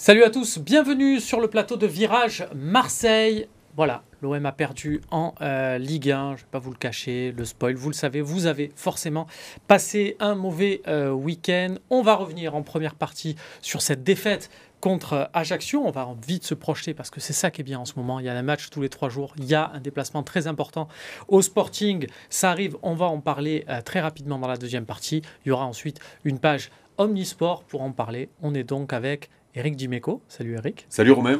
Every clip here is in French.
Salut à tous, bienvenue sur le plateau de Virage Marseille. Voilà, l'OM a perdu en euh, Ligue 1, je ne vais pas vous le cacher, le spoil, vous le savez, vous avez forcément passé un mauvais euh, week-end. On va revenir en première partie sur cette défaite contre Ajaccio. On va vite se projeter parce que c'est ça qui est bien en ce moment. Il y a un match tous les trois jours. Il y a un déplacement très important au Sporting. Ça arrive. On va en parler euh, très rapidement dans la deuxième partie. Il y aura ensuite une page Omnisport pour en parler. On est donc avec Eric Dimeco. Salut Eric. Salut Romain.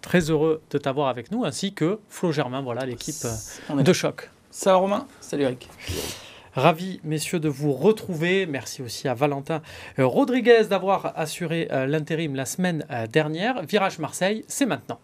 Très heureux de t'avoir avec nous, ainsi que Flo Germain, voilà l'équipe euh, de choc. Salut Romain? Salut Eric. Ravi, messieurs, de vous retrouver. Merci aussi à Valentin euh, Rodriguez d'avoir assuré euh, l'intérim la semaine dernière. Virage Marseille, c'est maintenant.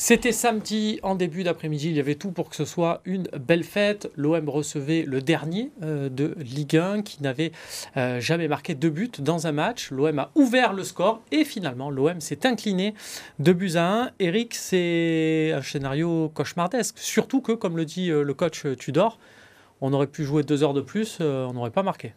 C'était samedi en début d'après-midi, il y avait tout pour que ce soit une belle fête. L'OM recevait le dernier euh, de Ligue 1 qui n'avait euh, jamais marqué deux buts dans un match. L'OM a ouvert le score et finalement l'OM s'est incliné de buts à 1. Eric, c'est un scénario cauchemardesque, surtout que, comme le dit euh, le coach Tudor, on aurait pu jouer deux heures de plus, on n'aurait pas marqué.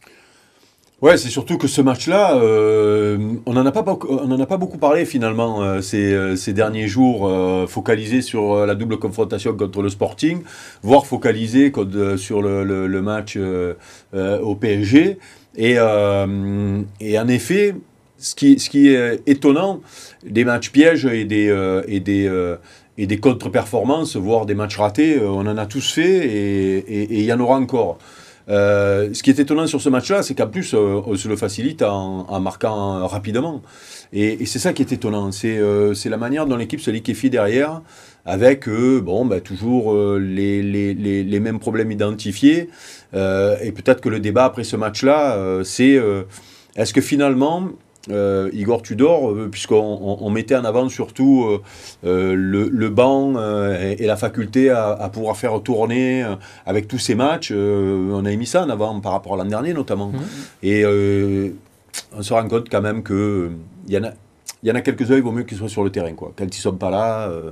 Ouais, c'est surtout que ce match-là, euh, on n'en a, pas, on en a pas beaucoup parlé finalement euh, ces, euh, ces, derniers jours, focalisé sur la double confrontation contre le Sporting, voire focalisé sur le, match au PSG. Et, en effet, ce qui, est étonnant, des matchs pièges et des, et et des contre-performances, voire des matchs ratés, on en a tous fait et il y en aura encore. Euh, ce qui est étonnant sur ce match-là, c'est qu'en plus, euh, on se le facilite en, marquant rapidement. Et, c'est ça qui est étonnant. Euh, c'est la manière dont l'équipe se liquéfie derrière, avec bon, bah, toujours les, mêmes problèmes identifiés. et peut-être que le débat après ce match-là, c'est est-ce que finalement, euh, Igor Tudor, euh, puisqu'on mettait en avant surtout euh, le, banc et, la faculté à, pouvoir faire tourner avec tous ces matchs. on a mis ça en avant par rapport à l'an dernier notamment. Mmh. Et on se rend compte quand même qu'il y en a il y en a quelques-uns, il vaut mieux qu'ils soient sur le terrain. Quoi. Quand ils ne sont pas là, euh,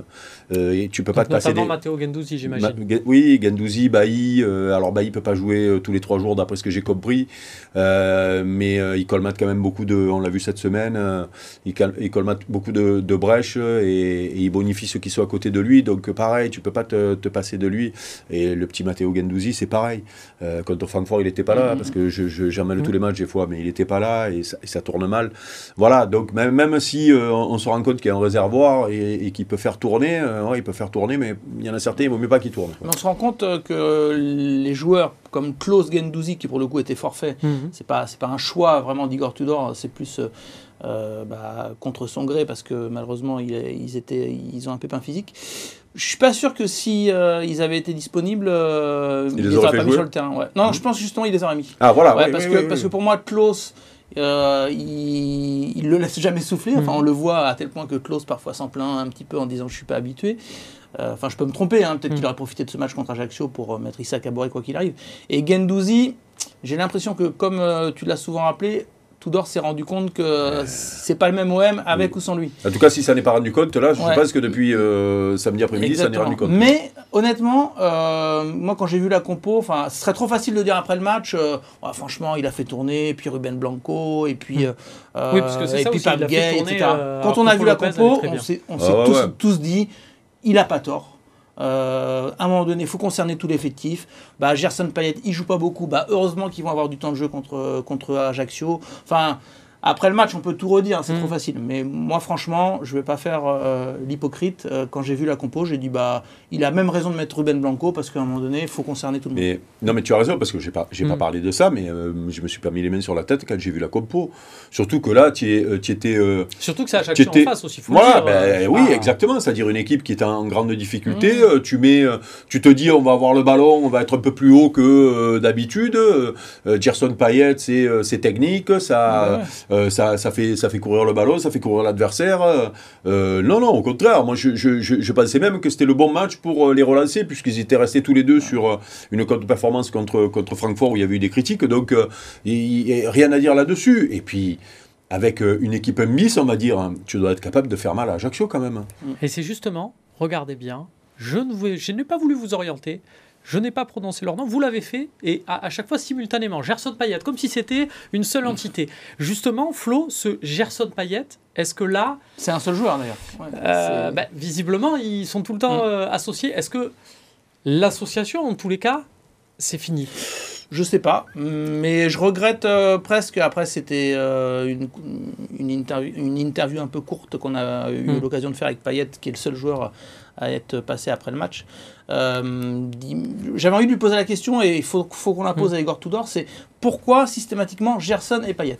euh, et tu peux pas te passer. Notamment Matteo Gendouzi, j'imagine. oui, Gendouzi, Bailly. Euh, alors Bailly peut pas jouer tous les trois jours, d'après ce que j'ai compris. mais il colmate quand même beaucoup de. On l'a vu cette semaine. il, il, colmate beaucoup de, de brèches et, il bonifie ceux qui sont à côté de lui. Donc pareil, tu peux pas te, te passer de lui. Et le petit Matteo Gendouzi, c'est pareil. contre Francfort, il n'était pas là, mm-hmm. parce que j'emmène je, tous les matchs des fois, mais il n'était pas là et ça, et ça, tourne mal. Voilà, donc même, même si euh, on, se rend compte qu'il y a un réservoir et, et qu'il peut faire tourner, euh, il peut faire tourner, mais il y en a certains, il vaut mieux pas qu'il tourne. On se rend compte euh, que les joueurs comme Klaus Gendouzi, qui pour le coup était forfait, mhm. c'est pas c'est pas un choix vraiment d'Igor Tudor, c'est plus bah, contre son gré parce que malheureusement ils, étaient ils ont un pépin physique. Je suis pas sûr que si ils avaient été disponibles, ils les auraient pas mis sur le terrain. Non, je pense justement ils les auraient mis. Ah voilà. parce, que, parce que pour moi Klaus euh, il, ne le laisse jamais souffler. Enfin, on le voit à tel point que Klaus parfois s'en plaint un petit peu en disant je suis pas habitué. Euh, enfin, je peux me tromper. Hein. Peut-être qu'il mm. aurait profité de ce match contre Ajaccio pour euh, mettre Issa Kabore quoi qu'il arrive. Et Gendouzi, j'ai l'impression que comme tu l'as souvent rappelé, Tudor s'est rendu compte que c'est pas le même OM avec ou sans lui. En tout cas, si ça n'est pas rendu compte, là, je pense que depuis euh, samedi après-midi, ça n'est rendu compte. Mais honnêtement, euh, moi, quand j'ai vu la compo, enfin, ce serait trop facile de dire après le match, euh, franchement, il a fait tourner, puis Ruben Blanco, et puis, oui, parce que et puis Gay, etc. Quand on a vu la compo, on s'est ah tous, tous dit, il a pas tort. Euh, à un moment donné, il faut concerner tout l'effectif. Bah, Gerson Payet, il joue pas beaucoup. Bah, heureusement qu'ils vont avoir du temps de jeu contre, contre Ajaccio. Enfin, après le match, on peut tout redire, c'est trop mm. facile. Mais moi, franchement, je ne vais pas faire euh, l'hypocrite. Euh, quand j'ai vu la compo, j'ai dit, bah, il a même raison de mettre Ruben Blanco parce qu'à un moment donné, il faut concerner tout le monde. non, mais tu as raison parce que j'ai pas, j'ai pas mm. parlé de ça, mais euh, je me suis pas mis les mains sur la tête quand j'ai vu la compo. Surtout que là, tu étais. Surtout que c'est à chaque en face aussi. Faut voilà, ben, oui, ah. exactement. C'est-à-dire une équipe qui est en grande difficulté. Mm. tu mets, tu te dis, on va avoir le ballon, on va être un peu plus haut que d'habitude. Gerson Payet, c'est technique, ça. Euh, ça, fait, courir le ballon, ça fait courir l'adversaire. Euh, non, non, au contraire. Moi, je, pensais même que c'était le bon match pour euh, les relancer, puisqu'ils étaient restés tous les deux sur une contre-performance contre, contre Francfort où il y avait eu des critiques. Donc, rien à dire là-dessus. Et puis avec une équipe Miss, on va dire, hein, tu dois être capable de faire mal à Ajaccio quand même. Et c'est justement, regardez bien, je n'ai pas voulu vous orienter je n'ai pas prononcé leur nom, vous l'avez fait, et à, chaque fois simultanément. Gerson Payet, comme si c'était une seule entité. Justement, Flo, ce Gerson Payet, est-ce que là. C'est un seul joueur d'ailleurs. Euh, bah, visiblement, ils sont tout le temps mm. euh, associés. Est-ce que l'association, en tous les cas, c'est fini? Je sais pas, mais je regrette euh, presque. Après, c'était une, une, interview, une interview un peu courte qu'on a eu mm. l'occasion de faire avec Payet, qui est le seul joueur à être passé après le match. Euh, j'avais envie de lui poser la question, et il faut, faut qu'on la pose mm. à Igor Tudor, c'est pourquoi systématiquement Gerson et Payet?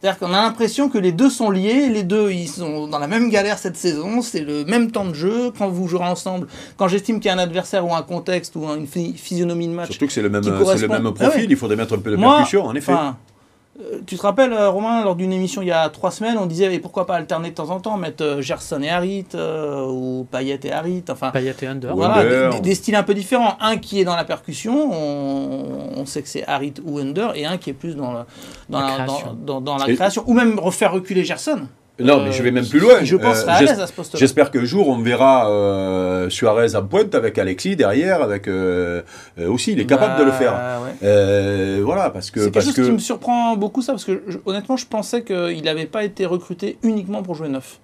C'est-à-dire qu'on a l'impression que les deux sont liés, les deux ils sont dans la même galère cette saison, c'est le même temps de jeu, quand vous jouerez ensemble, quand j'estime qu'il y a un adversaire ou un contexte ou une physionomie de match. Surtout que c'est le même, le même profil, ah il faudrait mettre un peu de percussion en effet. Tu te rappelles, euh, Romain, lors d'une émission il y a trois semaines, on disait et pourquoi pas alterner de temps en temps, mettre euh, Gerson et Harit, ou Payet et Harit, enfin. Payet et Under. Voilà, des, styles un peu différents. Un qui est dans la percussion, on, sait que c'est Harit ou Under, et un qui est plus dans, dans, la, dans, dans, la création. Ou même refaire reculer Gerson. Non, mais je vais même plus loin. Je pense euh, à l'aise à ce poste J'espère qu'un jour, on verra euh, Suarez en pointe avec Alexis derrière, avec euh, aussi, il est capable de le faire. Bah, voilà, parce que. C'est quelque chose qui me surprend beaucoup, ça, parce que honnêtement, je pensais qu'il n'avait pas été recruté uniquement pour jouer neuf.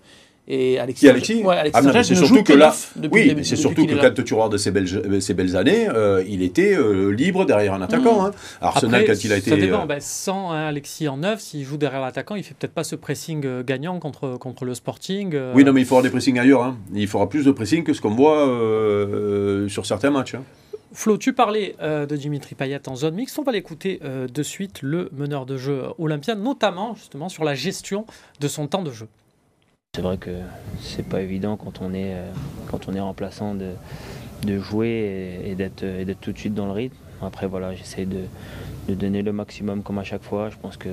Et Alexis, Alexis, ouais, Alexis ah, c'est surtout que là, oui, c'est surtout que quand tu de ces belles, ces belles années, euh, il était euh, libre derrière un attaquant. Mmh. Hein. Arsenal, quand il a été. Ça dépend. Euh, ben, sans hein, Alexis en neuf, s'il joue derrière l'attaquant, il fait peut-être pas ce pressing gagnant contre, contre le Sporting. Oui, non, mais il faudra des pressings ailleurs. Hein. Il fera plus de pressing que ce qu'on voit sur certains matchs. Flo, tu parlais de Dimitri Payet en zone mixte. On va l'écouter de suite, le meneur de jeu olympien, notamment justement sur la gestion de son temps de jeu. C'est vrai que c'est pas évident quand on est, euh, quand on est remplaçant de, de jouer et, d'être tout de suite dans le rythme. Après voilà, j'essaie de, donner le maximum comme à chaque fois. Je pense qu'il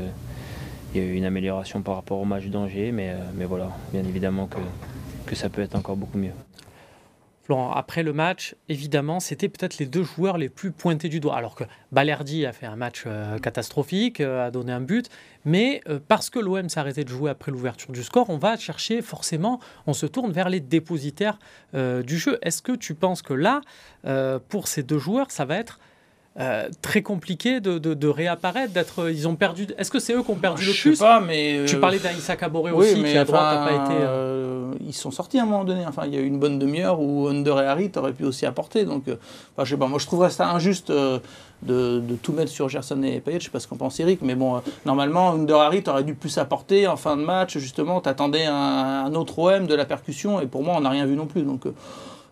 y a eu une amélioration par rapport au match d'Angers, mais, euh, mais voilà, bien évidemment que, que ça peut être encore beaucoup mieux. Florent, après le match, évidemment, c'était peut-être les deux joueurs les plus pointés du doigt. Alors que Balerdi a fait un match euh, catastrophique, a donné un but, mais euh, parce que l'OM arrêté de jouer après l'ouverture du score, on va chercher forcément, on se tourne vers les dépositaires du jeu. Est-ce que tu penses que là, pour ces deux joueurs, ça va être euh, très compliqué de, de, réapparaître, d'être. Ils ont perdu. Est-ce que c'est eux qui ont perdu le plus Je sais pas, mais tu parlais d'Aïssa Caboret aussi, qui à droite n'a pas été. Euh, ils sont sortis à un moment donné. Enfin, il y a eu une bonne demi-heure où Under et Harit auraient pu aussi apporter. Donc, euh, enfin, je sais pas. Moi, je trouverais ça injuste de, de, tout mettre sur Gerson et Payet. Je sais pas ce qu'en pense Eric, mais bon, normalement, Under Harit aurait dû plus apporter en fin de match. Justement, t'attendais un, un autre OM de la percussion, et pour moi, on n'a rien vu non plus. Donc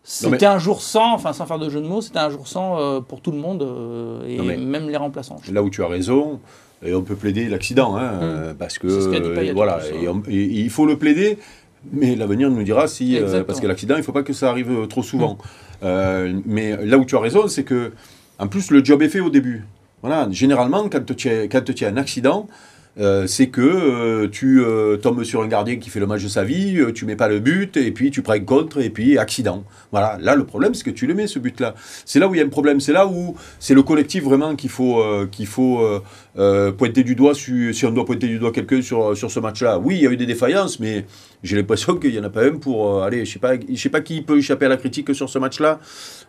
c'était un jour sans, enfin sans faire de jeu de mots, c'était un jour sans euh, pour tout le monde euh, et même les remplaçants. Là où tu as raison, et on peut plaider l'accident, hein, mm. euh, parce que voilà, il faut le plaider, mais l'avenir nous dira si, parce que l'accident, il ne faut pas que ça arrive trop souvent. Mm. mais là où tu as raison, c'est que en plus le job est fait au début. Voilà, généralement quand tu as, quand tu as un accident, euh, c'est que euh, tu euh, tombes sur un gardien qui fait le match de sa vie, tu mets pas le but, et puis tu prends contre, et puis accident. Voilà, là le problème c'est que tu le mets ce but-là. C'est là où il y a un problème, c'est là où c'est le collectif vraiment qu'il faut, faut pointer du doigt, si, on doit pointer du doigt quelqu'un sur, ce match-là. Oui, il y a eu des défaillances, mais j'ai l'impression qu'il n'y en a pas un pour... aller, je sais pas, sais pas qui peut échapper à la critique sur ce match-là,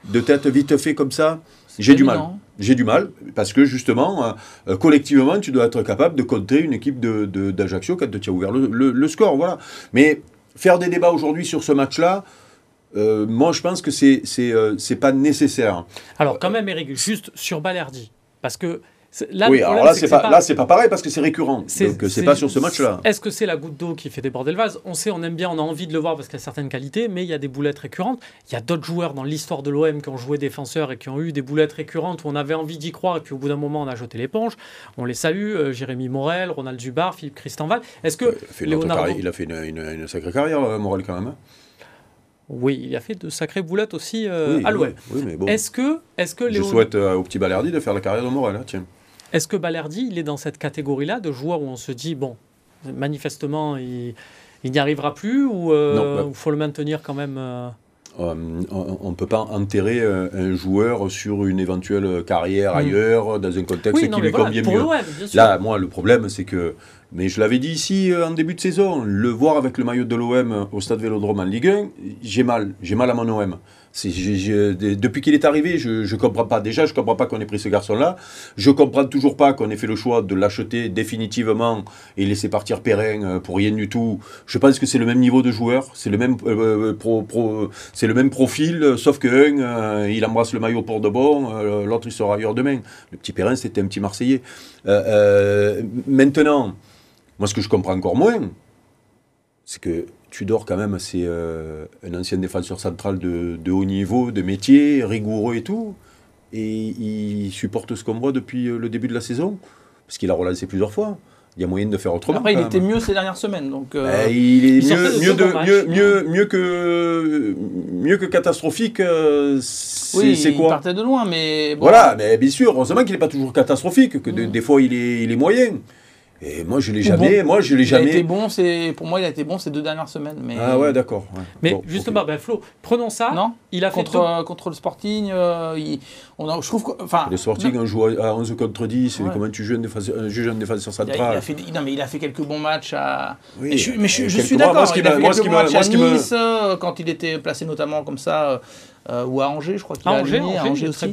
de tête vite fait comme ça. J'ai du mal. J'ai du mal parce que justement, euh, collectivement, tu dois être capable de contrer une équipe d'Ajaccio de, quand tu as ouvert le, score. Voilà. Mais faire des débats aujourd'hui sur ce match-là, euh, moi je pense que c'est c'est euh, pas nécessaire. Alors quand même, Eric, juste sur Balerdi, parce que oui, alors là, c'est pas, là, c'est pas pareil parce que c'est récurrent. Donc, c'est pas sur ce match-là. Est-ce que c'est la goutte d'eau qui fait déborder le vase? On sait, on aime bien, on a envie de le voir parce qu'il a certaines qualités, mais il y a des boulettes récurrentes. Il y a d'autres joueurs dans l'histoire de l'OM qui ont joué défenseur et qui ont eu des boulettes récurrentes où on avait envie d'y croire et puis au bout d'un moment, on a jeté l'éponge. On les salue, euh, Jérémy Morel, Ronald Zubar, Philippe Christenval. Est-ce que. il, a fait il a fait une, sacrée carrière, euh, Morel, quand même. Hein. oui, il a fait de sacrées boulettes aussi euh, à l'OM. bon. Est-ce que, est que Je souhaite au petit Balerdi de faire la carrière de Morel, hein, tiens. Est-ce que Balerdi, il est dans cette catégorie-là de joueurs où on se dit, bon, manifestement, il, n'y arrivera plus ou euh, il faut le maintenir quand même euh euh, on ne peut pas enterrer un joueur sur une éventuelle carrière hmm. ailleurs, dans un contexte qui lui convient mieux. Là, moi, le problème, c'est que Mais je l'avais dit ici en début de saison, le voir avec le maillot de l'OM au stade Vélodrome en Ligue 1, j'ai mal, j'ai mal à mon OM depuis qu'il est arrivé, je ne comprends pas. Déjà, je ne comprends pas qu'on ait pris ce garçon-là. Je ne comprends toujours pas qu'on ait fait le choix de l'acheter définitivement et laisser partir Perrin euh, pour rien du tout. Je pense que c'est le même niveau de joueur, c'est le même, euh, euh, c'est le même profil, sauf que un, il embrasse le maillot pour de bon, l'autre il sera ailleurs demain. Le petit Perrin, c'était un petit Marseillais. maintenant, moi, ce que je comprends encore moins, c'est que Tudor, quand même, c'est euh, un ancien défenseur central de, haut niveau, de métier, rigoureux et tout. Et il supporte ce qu'on voit depuis euh, le début de la saison, parce qu'il a relancé plusieurs fois. Il y a moyen de faire autrement. Après, il était mieux ces dernières semaines. Donc, euh, ben, il est mieux, mieux, mieux, mieux, que, mieux que catastrophique. c'est oui, quoi Il partait de loin, mais. Voilà, mais bien sûr, heureusement qu'il n'est pas toujours catastrophique, que des fois il est, il est moyen. Et moi, je l'ai jamais. moi, je l'ai jamais. Il a été bon. C'est pour moi, il a été bon ces deux dernières semaines. Mais... Ah ouais, d'accord. Mais justement, ben, Flo, prenons ça. Non. Il a contre euh, contre le Sporting. Euh, on a, je trouve. Enfin. Le Sporting, on joue à 11 contre 10. Comment tu joues un défenseur, un défenseur central il a, il a fait, Non, mais il a fait quelques bons matchs à. Oui, mais je, mais je, je suis d'accord. Il a fait quelques bons matchs à Nice euh, quand il était placé notamment comme ça, ou à Angers, je crois qu'il a Angers, Angers aussi.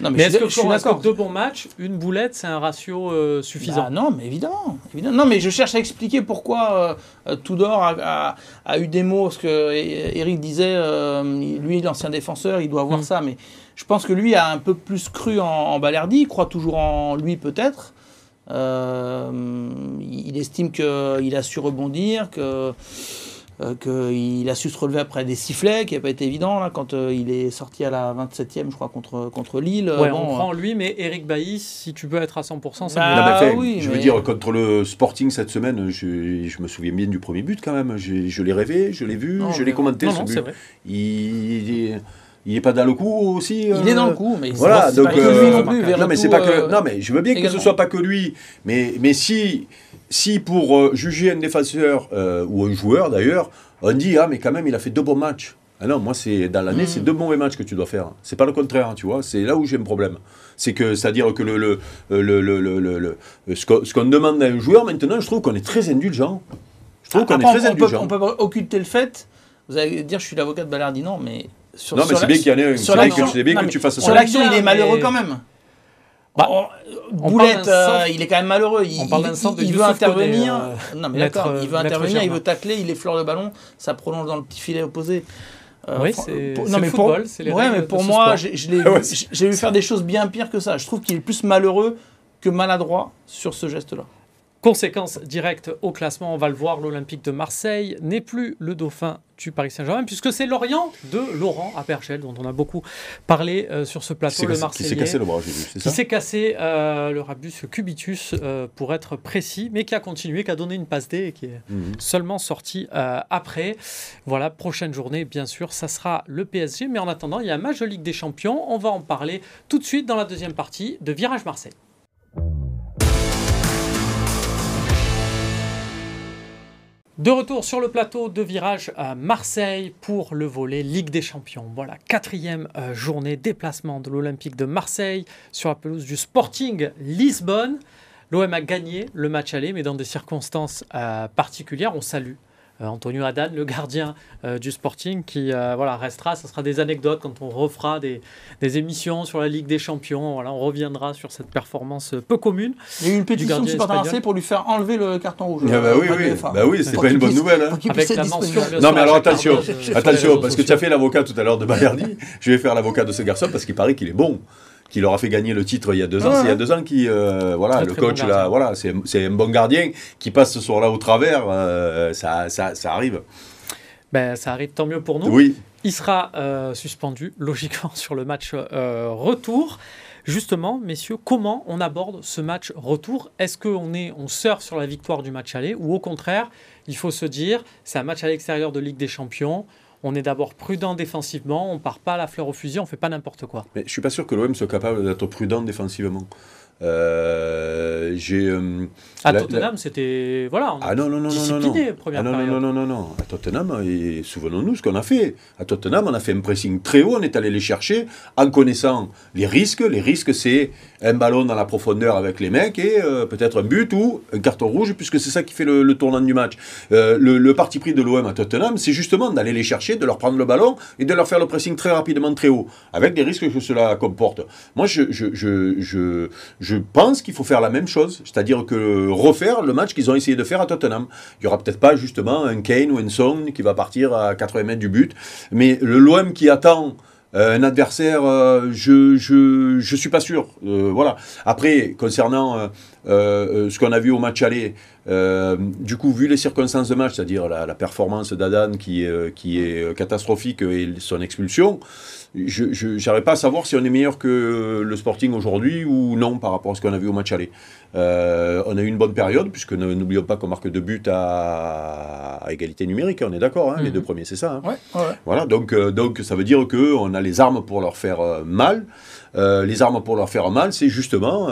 Non, mais, est-ce que, je suis deux bons matchs, une boulette, c'est un ratio euh, suffisant? Bah Non, mais évidemment, évidemment. Non, mais je cherche à expliquer pourquoi euh, Tudor a, a, eu des mots, parce que Eric disait, euh, lui, l'ancien défenseur, il doit voir mm. ça, mais je pense que lui a un peu plus cru en, en Balerdi, il croit toujours en lui peut-être. il estime qu'il a su rebondir, que euh, qu'il a su se relever après des sifflets, qui n'a pas été évident là, quand euh, il est sorti à la 27e, je crois, contre, contre Lille. Ouais, on prend lui, mais Eric Bailly, si tu veux être à 100%, c'est bah, oui, Je veux dire, contre le Sporting cette semaine, je, je, me souviens bien du premier but quand même. Je, je l'ai rêvé, je l'ai vu, je l'ai commenté. Non, non, but. Vrai. Il, il est pas dans le coup aussi Il est dans le coup, mais voilà. Donc, pas que lui non plus. Non, mais c'est pas que. Non, mais je veux bien que ce soit pas que lui. Mais mais si si pour euh, juger un défenseur euh, ou un joueur d'ailleurs, on dit ah mais quand même il a fait deux bons matchs. Ah non, moi c'est dans l'année, c'est mm. deux mauvais matchs que tu dois faire. C'est pas le contraire, tu vois. C'est là où j'ai un problème. C'est que, c'est-à-dire que le, le, le, le ce qu'on demande à un joueur maintenant, je trouve qu'on est très indulgent. Je trouve qu'on est très indulgent. on peut occulter le fait. Vous allez dire, je suis l'avocat de Ballardi, non, mais sur, non, mais c'est bien qu'il y en ait une. Sur l'action, que, tu fasses Sur l'action, il est malheureux quand même. Bah, Boulette, euh, il est quand même malheureux. Il, on parle d'un centre il, veut intervenir. Euh, non, mais d'accord. Il veut intervenir, il veut tacler, il effleure le ballon, ça prolonge dans le petit filet opposé. Euh, oui, c'est non, mais football, c'est les ouais, mais pour moi, j'ai vu faire des choses bien pires que ça. Je trouve qu'il est plus malheureux que maladroit sur ce geste-là. Conséquence directe au classement, on va le voir, l'Olympique de Marseille n'est plus le dauphin du Paris Saint-Germain, puisque c'est Lorient de Laurent Aperchel, dont on a beaucoup parlé euh, sur ce plateau, le Marseillais. Qui s'est cassé le bras, j'ai vu, c'est ça Qui s'est cassé euh, le rabus cubitus, euh, pour être précis, mais qui a continué, qui a donné une passe D et qui est mhm. seulement sorti après. Voilà, prochaine journée, bien sûr, ça sera le PSG, mais en attendant, il y a un match de Ligue des Champions, on va en parler tout de suite dans la deuxième partie de Virage Marseille. De retour sur le plateau de virage à Marseille pour le volet Ligue des Champions. Voilà, quatrième euh, journée déplacement de l'Olympique de Marseille sur la pelouse du Sporting Lisbonne. L'OM a gagné le match aller, mais dans des circonstances euh, particulières. On salue Antonio Haddad, le gardien euh, du Sporting, qui euh, voilà, restera. Ce sera des anecdotes quand on refera des, des, émissions sur la Ligue des Champions. Voilà, on reviendra sur cette performance peu commune. Il y a eu une pétition du supporter pour lui faire enlever le carton rouge. Ah bah oui, oui. Bah oui, c'est pas une bonne nouvelle. Hein. Avec la mention, non, mais alors attention, attention, parce que tu as fait l'avocat tout à l'heure de Bayardi. Je vais faire l'avocat de ce garçon parce qu'il paraît qu'il est bon qui leur a fait gagner le titre il y a deux ans. C'est il y a deux ans qui, euh, voilà, le coach là, voilà, c'est un bon gardien qui passe ce soir-là au travers. Euh, ça, ça, ça, arrive. Ben, ça arrive tant mieux pour nous. Oui. Il sera euh, suspendu logiquement sur le match retour. Justement, messieurs, comment on aborde ce match retour? Est-ce qu'on est, on surfe sur la victoire du match aller ou au contraire, il faut se dire, c'est un match à l'extérieur de Ligue des Champions on est d'abord prudent défensivement, on part pas à la fleur au fusil, on fait pas n'importe quoi. Mais je suis pas sûr que l'OM soit capable d'être prudent défensivement. Euh, j'ai. Euh, à Tottenham, c'était. Voilà. ah non, non, non, non, non. Ah non, non, non, non, non, non. À Tottenham, et souvenons-nous ce qu'on a fait. À Tottenham, on a fait un pressing très haut, on est allé les chercher en connaissant les risques. Les risques, c'est un ballon dans la profondeur avec les mecs et euh, peut-être un but ou un carton rouge, puisque c'est ça qui fait le, tournant du match. Euh, le, parti pris de l'OM à Tottenham, c'est justement d'aller les chercher, de leur prendre le ballon et de leur faire le pressing très rapidement, très haut, avec des risques que cela comporte. Moi, je, je, je, je, pense qu'il faut faire la même chose, c'est-à-dire que refaire le match qu'ils ont essayé de faire à Tottenham. Il n'y aura peut-être pas justement un Kane ou un Song qui va partir à 80 mètres du but, mais le l'OM qui attend un adversaire, euh, je, je, je suis pas sûr. Euh, voilà. Après, concernant ce qu'on a vu au match aller, du coup, vu les circonstances de match, c'est-à-dire la, la, performance d'Adan qui, qui est catastrophique et son expulsion, je n'arrive pas à savoir si on est meilleur que le Sporting aujourd'hui ou non par rapport à ce qu'on a vu au match aller. Euh, on a eu une bonne période, puisque n'oublions pas qu'on marque deux buts à, égalité numérique, on est d'accord, hein, les mhm. deux premiers, c'est ça. Hein. Voilà, donc, euh, donc ça veut dire qu'on a les armes pour leur faire euh, mal. les armes pour leur faire mal, c'est justement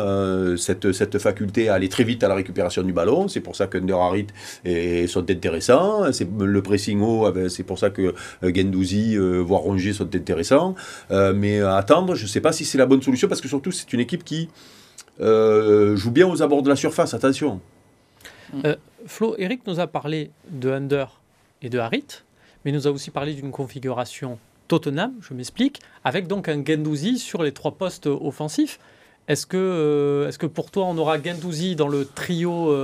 cette, cette, faculté à aller très vite à la récupération du ballon. C'est pour ça que Harit sont intéressants. C'est le pressing haut, c'est pour ça que Gendouzi, voire Rongier sont intéressants. mais attendre, je ne sais pas si c'est la bonne solution, parce que surtout, c'est une équipe qui euh, joue bien aux abords de la surface, attention. Euh, Flo, Eric nous a parlé de Under et de Harit, mais il nous a aussi parlé d'une configuration Tottenham, je m'explique, avec donc un Gendouzi sur les trois postes offensifs. Est-ce que, euh, est que pour toi, on aura Gendouzi dans le trio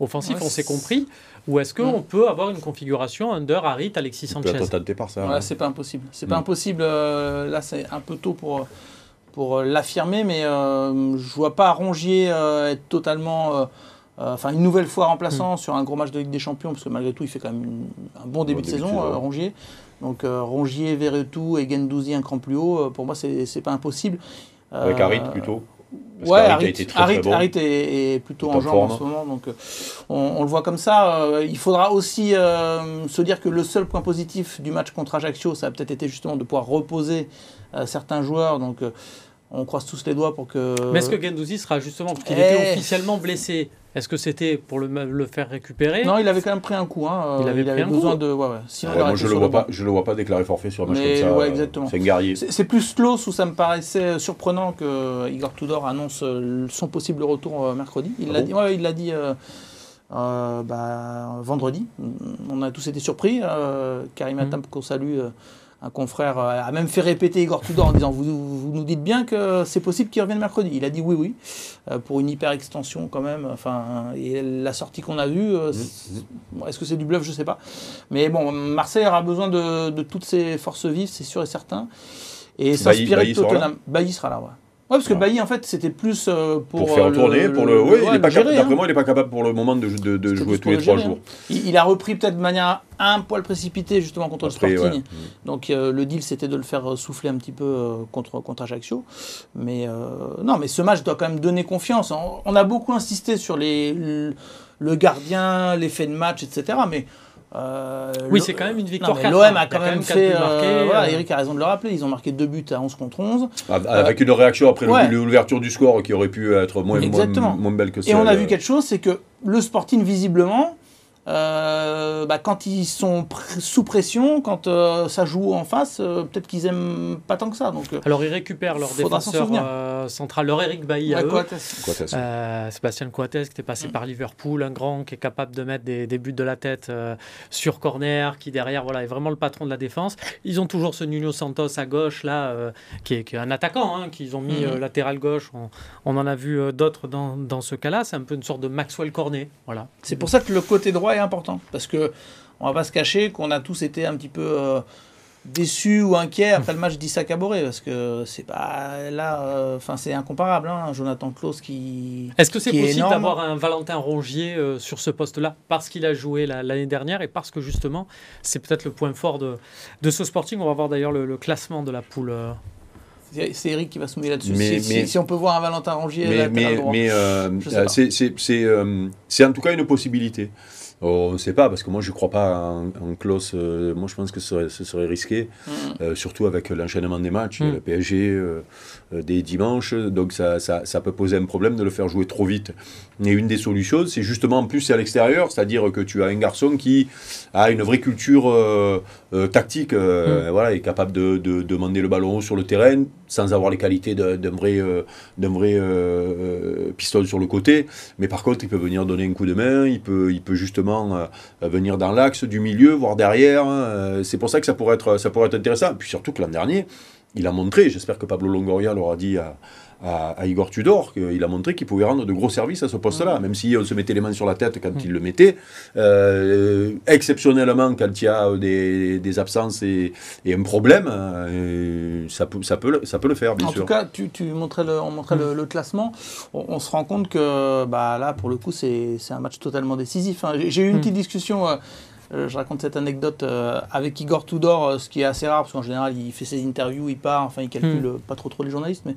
offensif, on s'est compris ou est-ce qu'on peut avoir une configuration Under, Harit, Alexis Sanchez? peut par ça. c'est pas impossible. C'est pas impossible. là, c'est un peu tôt pour, pour euh, l'affirmer, mais euh, je vois pas Rongier euh, être totalement enfin une nouvelle fois remplaçant hmm. sur un gros match de Ligue des Champions, parce que malgré tout, il fait quand même un bon début, de, saison, Rongier. Donc Rongier, Verretou et Gendouzi un cran plus haut, pour moi, c'est pas impossible. Avec Harit plutôt ouais, Harit, est, plutôt en genre en ce moment, donc on, le voit comme ça. il faudra aussi se dire que le seul point positif du match contre Ajaccio, ça a peut-être été justement de pouvoir reposer certains joueurs. Donc on croise tous les doigts pour que. Mais est-ce que Gendouzi sera justement, parce qu'il était eh. officiellement blessé, est-ce que c'était pour le, le, faire récupérer Non, il avait quand même pris un coup. Hein. Il avait, pris un besoin de. Ouais, moi, je le vois pas. Je le vois pas déclarer forfait sur un match comme ça. Ouais, exactement. C'est un guerrier. C'est plus Slow où ça me paraissait surprenant que Igor Tudor annonce son possible retour euh, mercredi. Il ah l'a dit. Ouais, il l'a dit. Euh, euh, bah, vendredi. On a tous été surpris. Euh, Karim Atam, mmh. qu'on salue, un confrère euh, a même fait répéter Igor Tudor en disant vous, nous dites bien que c'est possible qu'il revienne mercredi. Il a dit oui, oui, euh, pour une hyper extension quand même. Enfin, et la sortie qu'on a vue, euh, mmh, mmh. est-ce que c'est du bluff? Je ne sais pas. Mais bon, Marseille aura besoin de, toutes ses forces vives, c'est sûr et certain. Et s'inspirer de Tottenham. Bailly sera là, ouais parce que Bailly, en fait, c'était plus euh, pour. Pour faire euh, tourner, pour le. Oui, il est pas capable. D'après hein. moi, il n'est pas capable pour le moment de, de, jouer tous les trois jours. Hein. Il, a repris peut-être de manière un poil précipitée, justement, contre le Sporting. Donc, euh, le deal, c'était de le faire souffler un petit peu contre, contre Ajaccio. Mais non, mais ce match doit quand même donner confiance. On, a beaucoup insisté sur les, le gardien, l'effet de match, etc. Mais euh, oui, c'est quand même une victoire. L'OM a quand, même, fait. Euh, voilà, Eric a raison de le rappeler. Ils ont marqué deux buts à 11 contre 11. Ah, avec une réaction après l'ouverture du score qui aurait pu être moins, moins, belle que ça. Et on a vu quelque chose c'est que le Sporting, visiblement, euh, bah, quand ils sont sous pression, quand euh, ça joue en face, euh, peut-être qu'ils aiment pas tant que ça. Donc, Alors ils récupèrent leur défenseur central, leur Eric Bailly à eux. Sébastien Coates qui était passé mm. par Liverpool, un grand qui est capable de mettre des, buts de la tête sur corner, qui derrière voilà, est vraiment le patron de la défense. Ils ont toujours ce Nuno Santos à gauche là, qui est, un attaquant, hein, qu'ils ont mis mm. latéral gauche. On, on, en a vu d'autres dans, dans ce cas-là. C'est un peu une sorte de Maxwell Cornet. Voilà. C'est pour ça que le côté droit est important. Parce que on va pas se cacher qu'on a tous été un petit peu euh, déçus ou inquiets après le match d'Issa Caboret. Parce que c'est pas là, euh, enfin c'est incomparable. Hein, Jonathan Klaus qui. Est-ce que c'est possible d'avoir un Valentin Rongier euh, sur ce poste-là parce qu'il a joué l'année dernière et parce que justement c'est peut-être le point fort de, de ce Sporting? On va voir d'ailleurs le, classement de la poule. C'est Eric qui va se mouiller là-dessus. Si, si, on peut voir un Valentin Rongier, mais, mais, mais c'est en tout cas une possibilité. Oh, on ne sait pas, parce que moi je ne crois pas en, en Klaus. moi je pense que ce serait, risqué, mm. surtout avec l'enchaînement des matchs. Mm. Le PSG des dimanches, donc ça, ça, ça, peut poser un problème de le faire jouer trop vite. Et une des solutions, c'est justement en plus c'est à l'extérieur, c'est-à-dire que tu as un garçon qui a une vraie culture tactique, mm. voilà, est capable de, de, demander le ballon sur le terrain sans avoir les qualités d'un vrai, vrai pistolet sur le côté. Mais par contre, il peut venir donner un coup de main, il peut, il peut justement euh, venir dans l'axe du milieu, voire derrière. Hein. Euh, c'est pour ça que ça pourrait être, ça pourrait être intéressant. Puis surtout que l'an dernier, il a montré, j'espère que Pablo Longoria l'aura dit à, à, Igor Tudor, qu'il a montré qu'il pouvait rendre de gros services à ce poste-là, même si on se mettait les mains sur la tête quand il le mettait. Euh, exceptionnellement, quand il y a des, des absences et, et, un problème, euh, ça, peut, ça, peut, ça peut le faire, bien sûr. En tout cas, tu, tu montrais le, on montrait le, classement. On, se rend compte que bah, là, pour le coup, c'est un match totalement décisif. Hein. J'ai eu une petite discussion. Euh, je raconte cette anecdote euh, avec Igor Tudor, euh, ce qui est assez rare, parce qu'en général, il fait ses interviews, il part, enfin, il calcule hmm. pas trop trop les journalistes. Mais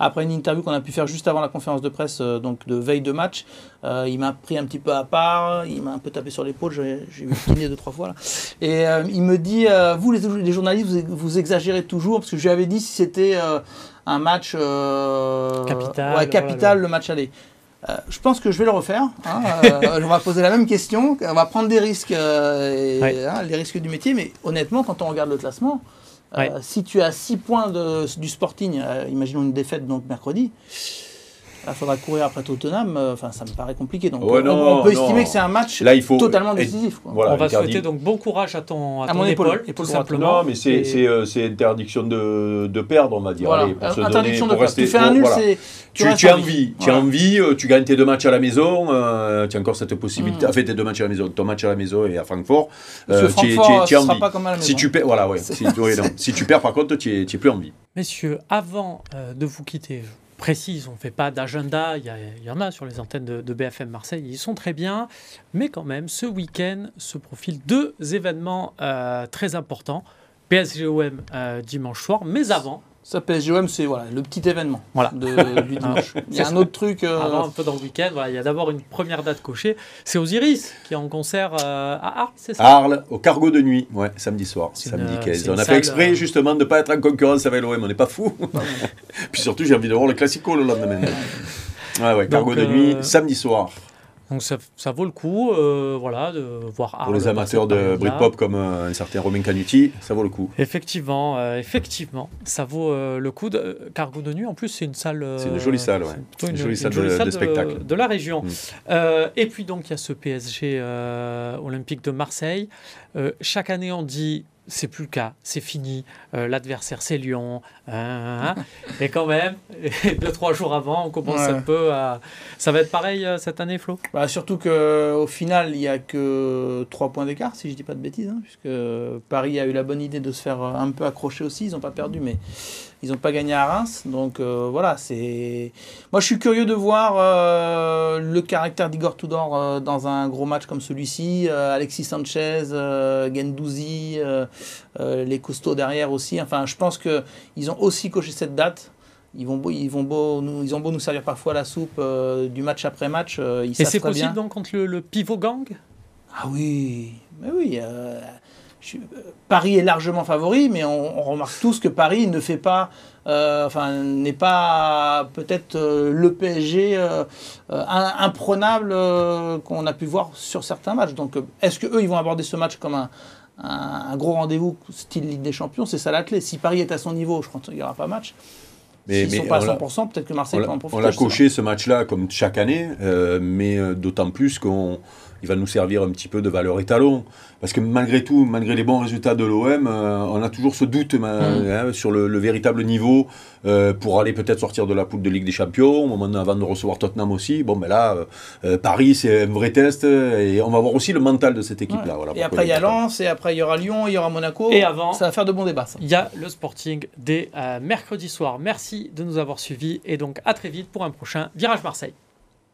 après une interview qu'on a pu faire juste avant la conférence de presse, donc de veille de match, il m'a pris un petit peu à part, il m'a un peu tapé sur l'épaule, j'ai eu kiné deux, trois fois. Là. Et il me dit Vous, les, journalistes, vous, exagérez toujours, parce que je lui avais dit si c'était un match capital, ouais, capital le match aller. Euh, je pense que je vais le refaire. Hein, euh, on va poser la même question. On va prendre des risques, euh, hein, les risques du métier. Mais honnêtement, quand on regarde le classement, si tu as 6 points du Sporting, imaginons une défaite donc mercredi, il faudra courir après Tottenham. Euh, enfin, ça me paraît compliqué. Donc, on, peut estimer que c'est un match totalement décisif. on va souhaiter donc bon courage à ton, à, ton épaule, tout simplement. Non, mais euh, c'est interdiction de, de, perdre, on va dire. Allez, pour interdiction donner, de perdre. Tu fais un nul, c'est. Tu, tu, as envie, tu as envie, tu gagnes tes deux matchs à la maison, euh, tu as encore cette possibilité. Mm. fait, tes deux matchs à la maison, ton match à la maison et à Francfort. Euh, Francfort, tu pas comme à la maison. Si tu perds, voilà, ouais. si, tu perds, par contre, tu n'es plus envie. Messieurs, avant de vous quitter, précise, on ne fait pas d'agenda, il y, en a sur les antennes de, BFM Marseille, ils sont très bien, mais quand même, ce week-end se profilent deux événements euh, très importants. PSGOM euh, dimanche soir, mais avant, ça, PSGOM, c'est voilà, le petit événement voilà. de, du dimanche. il y a un autre truc. Euh, Avant, un peu dans le week-end, voilà, il y a d'abord une première date cochée. C'est Osiris qui est en concert euh, à Arles, c'est ça? Arles, au cargo de nuit, ouais, samedi soir, samedi 15. On a fait exprès euh, justement de ne pas être en concurrence avec l'OM, on n'est pas fou. Puis surtout, j'ai envie de voir le classico le lendemain. Ouais, ouais, cargo de nuit, samedi soir. Donc ça, ça, vaut le coup euh, voilà, de voir Pour les amateurs de Britpop comme euh, un certain Romain Canuti, ça vaut le coup. Effectivement, euh, effectivement, ça vaut le coup. De, Cargo de nuit, en plus, c'est une salle. c'est une jolie salle, ouais. Une, jolie salle, de, spectacle. De, la région. Mm. et puis donc, il y a ce PSG olympique de Marseille. chaque année, on dit c'est plus le cas, c'est fini. Euh, l'adversaire, c'est Lyon. Hein, hein, hein. et quand même, deux, trois jours avant, on commence un peu à. Ça va être pareil euh, cette année, Flo? Bah, Surtout qu'au final, il n'y a que trois points d'écart, si je ne dis pas de bêtises, puisque Paris a eu la bonne idée de se faire un peu accrocher aussi. Ils n'ont pas perdu, mais ils n'ont pas gagné à Reims. Donc euh, voilà, c'est. Moi, je suis curieux de voir euh, le caractère d'Igor Tudor euh, dans un gros match comme celui-ci. Alexis Sanchez, Gendouzi, les costauds derrière aussi. Enfin, je pense qu'ils ont aussi coché cette date. Ils, vont ils, vont beau nous, ils ont beau nous servir parfois la soupe du match après match. ils Et c'est possible donc contre le, le, pivot gang? Ah oui, mais oui. Paris est largement favori, mais on, remarque tous que Paris ne fait pas, euh, enfin, n'est pas peut-être euh, le PSG euh, imprenable qu'on a pu voir sur certains matchs. Donc, est-ce que eux, ils vont aborder ce match comme un, un, gros rendez-vous style Ligue des Champions C'est ça la clé. Si Paris est à son niveau, je crois qu'il n'y aura pas match. Mais, S'ils ne sont pas à 100%, peut-être que Marseille peut en profiter. On l'a coché ce match-là comme chaque année, mais d'autant plus qu'on il va nous servir un petit peu de valeur étalon. Parce que malgré tout, malgré les bons résultats de l'OM, euh, on a toujours ce doute mm. hein, sur le, véritable niveau euh, pour aller peut-être sortir de la poule de Ligue des Champions, au moment avant de recevoir Tottenham aussi. Bon, ben là, euh, Paris, c'est un vrai test et on va voir aussi le mental de cette équipe-là. Voilà, et après, il y a Lens, et après, il y aura Lyon, il y aura Monaco. Et avant, ça va faire de bons débats. Il y a le Sporting dès mercredi soir. Merci de nous avoir suivis et donc à très vite pour un prochain Virage Marseille.